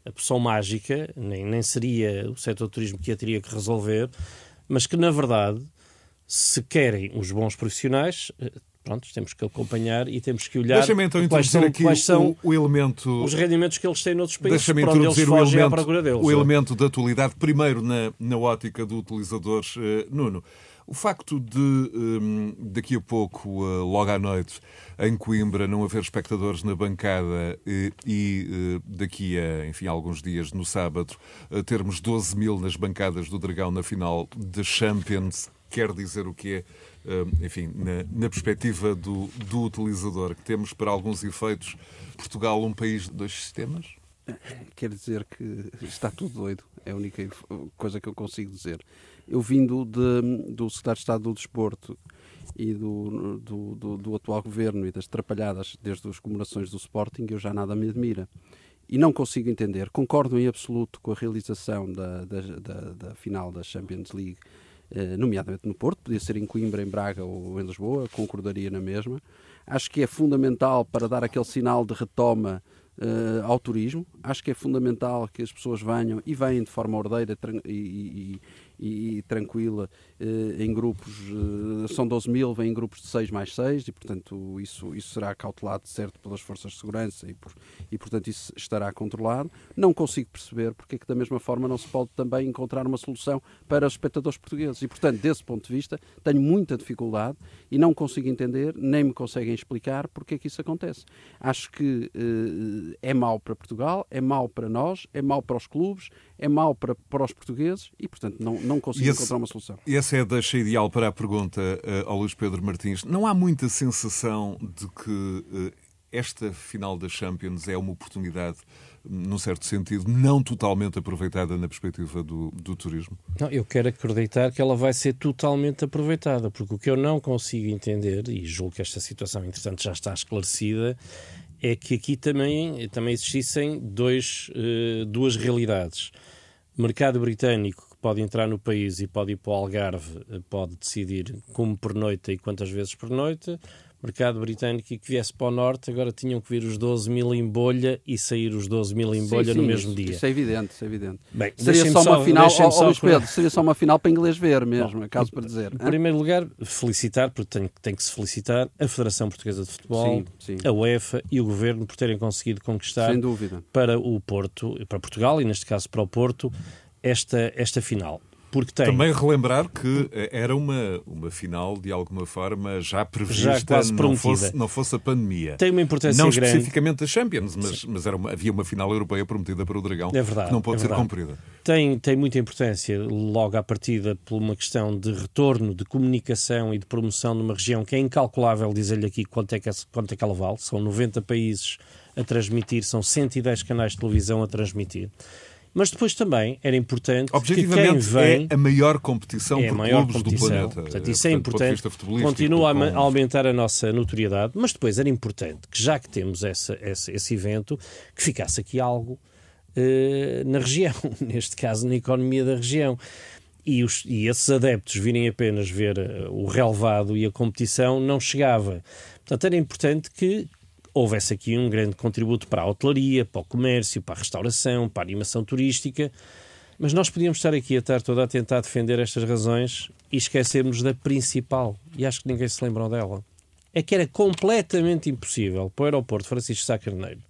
a poção mágica, nem, nem seria o setor do turismo que a teria que resolver, mas que na verdade, se querem os bons profissionais, eh, pronto, temos que acompanhar e temos que olhar Deixa-me então quais introduzir são, aqui quais são o, o elemento. os rendimentos que eles têm noutros países, para onde eles fogem à elemento, procura deles. o elemento da atualidade, primeiro na, na ótica do utilizador eh, Nuno. O facto de, hum, daqui a pouco, eh, logo à noite, em Coimbra, não haver espectadores na bancada eh, e eh, daqui a, enfim, alguns dias, no sábado, termos 12 mil nas bancadas do Dragão na final da Champions, quer dizer o quê? Enfim, na, na perspectiva do, do utilizador, que temos para alguns efeitos Portugal um país de dois sistemas? Quer dizer que está tudo doido. É a única coisa que eu consigo dizer. Eu vindo de, do Secretário de Estado do Desporto e do, do, do, do, atual governo e das trapalhadas desde as comemorações do Sporting, eu já nada me admira. E não consigo entender. Concordo em absoluto com a realização da, da, da, da final da Champions League, eh, nomeadamente no Porto, podia ser em Coimbra, em Braga ou em Lisboa, concordaria na mesma. Acho que é fundamental para dar aquele sinal de retoma uh, ao turismo. Acho que é fundamental que as pessoas venham e venham de forma ordeira e, e, e, tranquila eh, em grupos, eh, são 12 mil, vêm em grupos de 6 mais 6 e, portanto, isso, isso será cautelado, certo, pelas forças de segurança e, por, e, portanto, isso estará controlado. Não consigo perceber porque é que, da mesma forma, não se pode também encontrar uma solução para os espectadores portugueses. E, portanto, desse ponto de vista, tenho muita dificuldade e não consigo entender, nem me conseguem explicar porque é que isso acontece. Acho que eh, é mau para Portugal, é mau para nós, é mau para os clubes, é mau para, para os portugueses e, portanto, não, não consigo esse, encontrar uma solução. E essa é a deixa ideal para a pergunta uh, ao Luís Pedro Martins. Não há muita sensação de que uh, esta final da Champions é uma oportunidade, num certo sentido, não totalmente aproveitada na perspectiva do, do turismo? Não, eu quero acreditar que ela vai ser totalmente aproveitada, porque o que eu não consigo entender, e julgo que esta situação, entretanto, já está esclarecida, é que aqui também, também existissem dois, uh, duas realidades mercado britânico pode entrar no país e pode ir para o Algarve, eh, pode decidir como por noite e quantas vezes por noite mercado britânico e que viesse para o norte, agora tinham que vir os 12 mil em bolha e sair os 12 mil em bolha sim, sim, no mesmo isso, dia. Isso é evidente, isso é evidente. Bem, seria só uma final, oh, oh, Luís Pedro, seria só uma final para inglês ver mesmo, acaso para dizer. Em primeiro lugar, felicitar, porque tem, tem que se felicitar, a Federação Portuguesa de Futebol, sim, a UEFA e o Governo por terem conseguido conquistar para o Porto, para Portugal e neste caso para o Porto, esta, esta final. Porque tem... Também relembrar que eh, era uma, uma final, de alguma forma, já prevista, já quase não, fosse, não fosse a pandemia. Tem uma importância não grande. Não especificamente a Champions, mas, mas era uma, havia uma final europeia prometida para o Dragão é verdade, que não pode é ser verdade. cumprida. Tem, tem muita importância, logo à partida, por uma questão de retorno, de comunicação e de promoção numa região que é incalculável dizer-lhe aqui quanto é, que, quanto é que ela vale. São 90 países a transmitir, são 110 canais de televisão a transmitir. Mas depois também era importante que quem vem... é a maior competição é a maior clubes competição. do planeta. Portanto, isso é importante. Continua a aumentar a nossa notoriedade, mas depois era importante que, já que temos essa, esse, esse evento, que ficasse aqui algo uh, na região, neste caso na economia da região. E, os, e esses adeptos virem apenas ver uh, o relevado e a competição não chegava. Portanto, era importante que houvesse aqui um grande contributo para a hotelaria, para o comércio, para a restauração, para a animação turística. Mas nós podíamos estar aqui a estar toda a tentar defender estas razões e esquecermos da principal, e acho que ninguém se lembrou dela. É que era completamente impossível para o aeroporto Francisco Sá Carneiro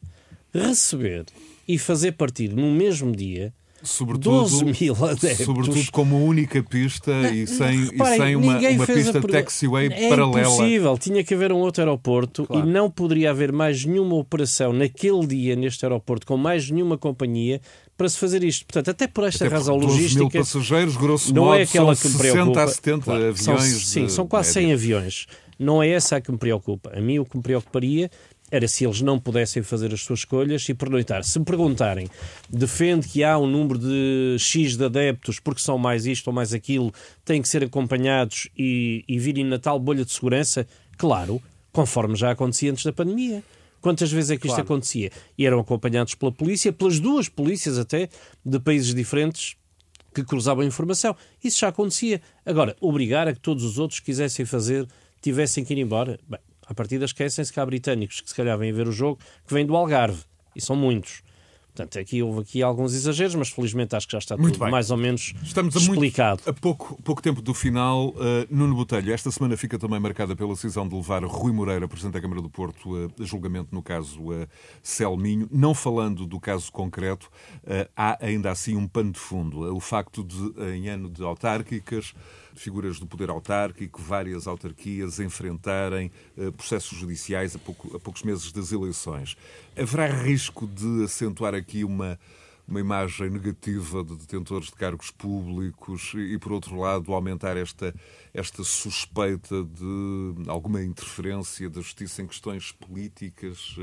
receber e fazer partir no mesmo dia Sobretudo, 12 mil adeptos. Sobretudo como única pista e sem, Reparem, e sem uma, uma pista a... taxiway é paralela. É impossível. Tinha que haver um outro aeroporto claro. e não poderia haver mais nenhuma operação naquele dia neste aeroporto com mais nenhuma companhia para se fazer isto. Portanto, até por esta até razão 12 logística... mil passageiros, grosso não é modo, é aquela que me preocupa. 60 a 70 claro, aviões. São, sim, são quase média. 100 aviões. Não é essa a que me preocupa. A mim o que me preocuparia era se eles não pudessem fazer as suas escolhas e pernoitar. Se me perguntarem, defende que há um número de X de adeptos porque são mais isto ou mais aquilo, têm que ser acompanhados e, e virem na tal bolha de segurança? Claro, conforme já acontecia antes da pandemia. Quantas vezes é que isto claro. acontecia? E eram acompanhados pela polícia, pelas duas polícias até, de países diferentes, que cruzavam informação. Isso já acontecia. Agora, obrigar a que todos os outros quisessem fazer, tivessem que ir embora. Bem, a partir esquecem-se que há britânicos que se calhar vêm ver o jogo que vêm do Algarve. E são muitos. Portanto, aqui houve aqui alguns exageros, mas felizmente acho que já está muito tudo bem. mais ou menos Estamos a explicado. Muito, a pouco, pouco tempo do final, uh, Nuno Botelho, esta semana fica também marcada pela decisão de levar Rui Moreira, Presidente da Câmara do Porto, a julgamento no caso uh, Selminho. Não falando do caso concreto, uh, há ainda assim um pano de fundo. Uh, o facto de, em ano de autárquicas, figuras do poder autárquico, várias autarquias enfrentarem uh, processos judiciais a, pouco, a poucos meses das eleições. Haverá risco de acentuar aqui uma uma imagem negativa de detentores de cargos públicos e, por outro lado, aumentar esta, esta suspeita de alguma interferência da justiça em questões políticas?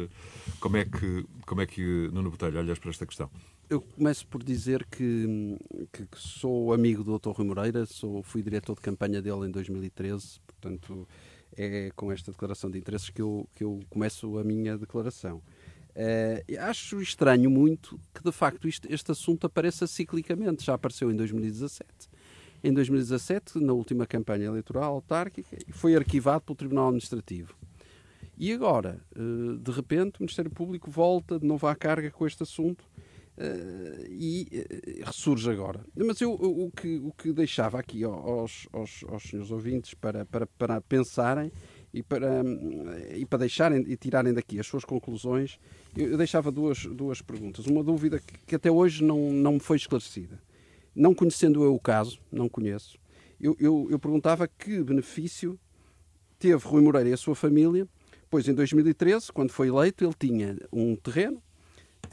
Como é que, como é que Nuno Botelho, olhas para esta questão? Eu começo por dizer que, que, que sou amigo do Dr. Rui Moreira, sou, fui diretor de campanha dele em 2013, portanto é com esta declaração de interesses que eu, que eu começo a minha declaração. Uh, acho estranho muito que, de facto, isto, este assunto apareça ciclicamente. Já apareceu em 2017. Em 2017, na última campanha eleitoral autárquica, foi arquivado pelo Tribunal Administrativo. E agora, uh, de repente, o Ministério Público volta de novo à carga com este assunto uh, e ressurge agora. Mas eu, o, que, o que deixava aqui aos, aos, aos senhores ouvintes para, para, para pensarem e para, e para deixarem e tirarem daqui as suas conclusões, eu deixava duas, duas perguntas. Uma dúvida que, que até hoje não, não me foi esclarecida. Não conhecendo eu o caso, não conheço, eu, eu, eu perguntava que benefício teve Rui Moreira e a sua família, pois em 2013, quando foi eleito, ele tinha um terreno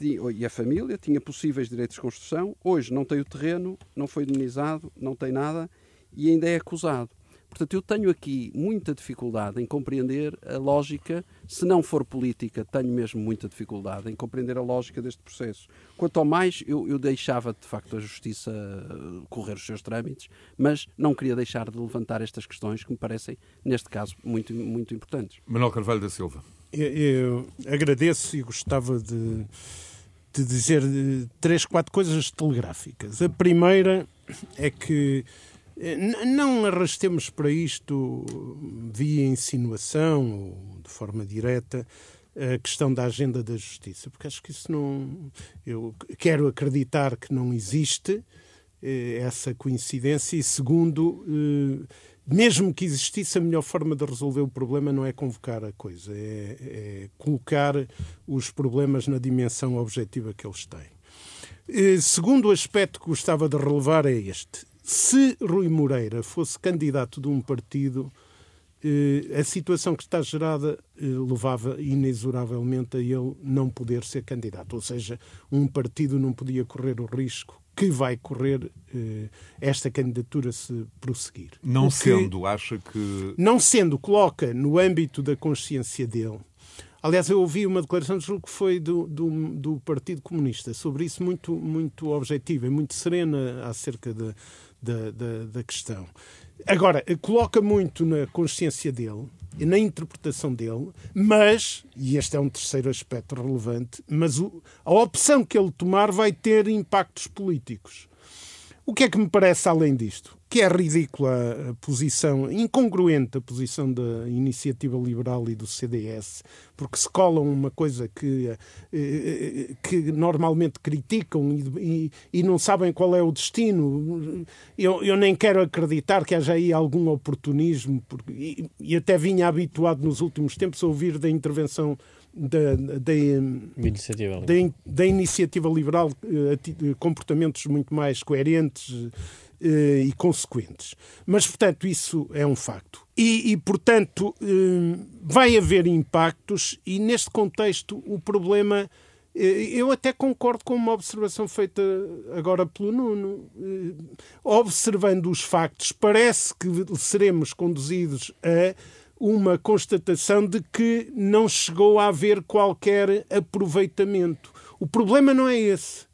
e a família tinha possíveis direitos de construção. Hoje não tem o terreno, não foi indemnizado, não tem nada e ainda é acusado. Portanto, eu tenho aqui muita dificuldade em compreender a lógica, se não for política, tenho mesmo muita dificuldade em compreender a lógica deste processo. Quanto ao mais, eu, eu deixava de facto a Justiça eh, correr os seus trâmites, mas não queria deixar de levantar estas questões que me parecem, neste caso, muito, muito importantes. Manuel Carvalho da Silva. Eu, eu agradeço e gostava de, de dizer eh, três, quatro coisas telegráficas. A primeira é que eh, não arrastemos para isto via insinuação ou de forma direta a questão da agenda da justiça, porque acho que isso não. Eu quero acreditar que não existe eh, essa coincidência, e segundo, eh, mesmo que existisse, a melhor forma de resolver o problema não é convocar a coisa, é, é colocar os problemas na dimensão objetiva que eles têm. Segundo aspecto que gostava de relevar é este se Rui Moreira fosse candidato de um partido, eh, a situação que está gerada eh, levava inexoravelmente a ele não poder ser candidato. Ou seja, um partido não podia correr o risco que vai correr eh, esta candidatura se prosseguir. Não que, sendo, acha que. Não sendo, coloca no âmbito da consciência dele. Aliás, eu ouvi uma declaração, julgo que foi do, do, do Partido Comunista, sobre isso muito, muito objetiva e muito serena acerca da, da, da questão. Agora, coloca muito na consciência dele, na interpretação dele, mas, e este é um terceiro aspecto relevante, mas o, a opção que ele tomar vai ter impactos políticos. O que é que me parece além disto? Que é ridícula a posição, incongruente a posição da Iniciativa Liberal e do CDS, porque se colam uma coisa que, eh, eh, que normalmente criticam e, e, não sabem qual é o destino. Eu, eu, nem quero acreditar que haja aí algum oportunismo, porque, e, e até vinha habituado nos últimos tempos a ouvir da intervenção da, da, iniciativa da, da, iniciativa liberal eh, comportamentos muito mais coerentes eh, e consequentes. Mas, portanto, isso é um facto. E, e, portanto, eh, vai haver impactos, e neste contexto o problema. Eu até concordo com uma observação feita agora pelo Nuno. Observando os factos, parece que seremos conduzidos a uma constatação de que não chegou a haver qualquer aproveitamento. O problema não é esse.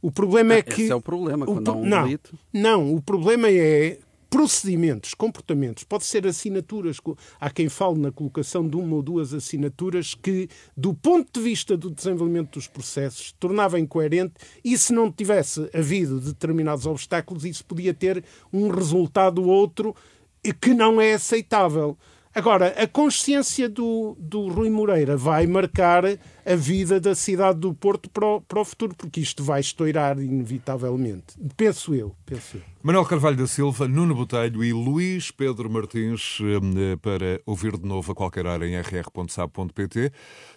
O problema é é que. Esse é o problema, quando o, há um não, delito. Não, o problema é procedimentos, comportamentos, pode ser assinaturas. Há quem fale na colocação de uma ou duas assinaturas que, do ponto de vista do desenvolvimento dos processos, tornava incoerente e se não tivesse havido determinados obstáculos, isso podia ter um resultado outro que não é aceitável. Agora, a consciência do, do Rui Moreira vai marcar a vida da cidade do Porto para o, para o futuro, porque isto vai estourar inevitavelmente. Penso eu, penso eu. Manuel Carvalho da Silva, Nuno Botelho e Luís Pedro Martins eh, para ouvir de novo a qualquer hora em rr.sab.pt,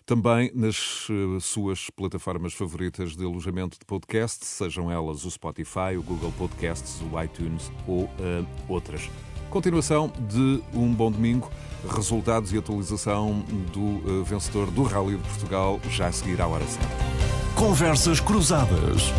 também nas eh, suas plataformas favoritas de alojamento de podcast, sejam elas o Spotify, o Google Podcasts, o iTunes ou uh, outras. Continuação de um bom domingo, resultados e atualização do uh, vencedor do Rally de Portugal já a seguir à hora certa. Conversas Cruzadas.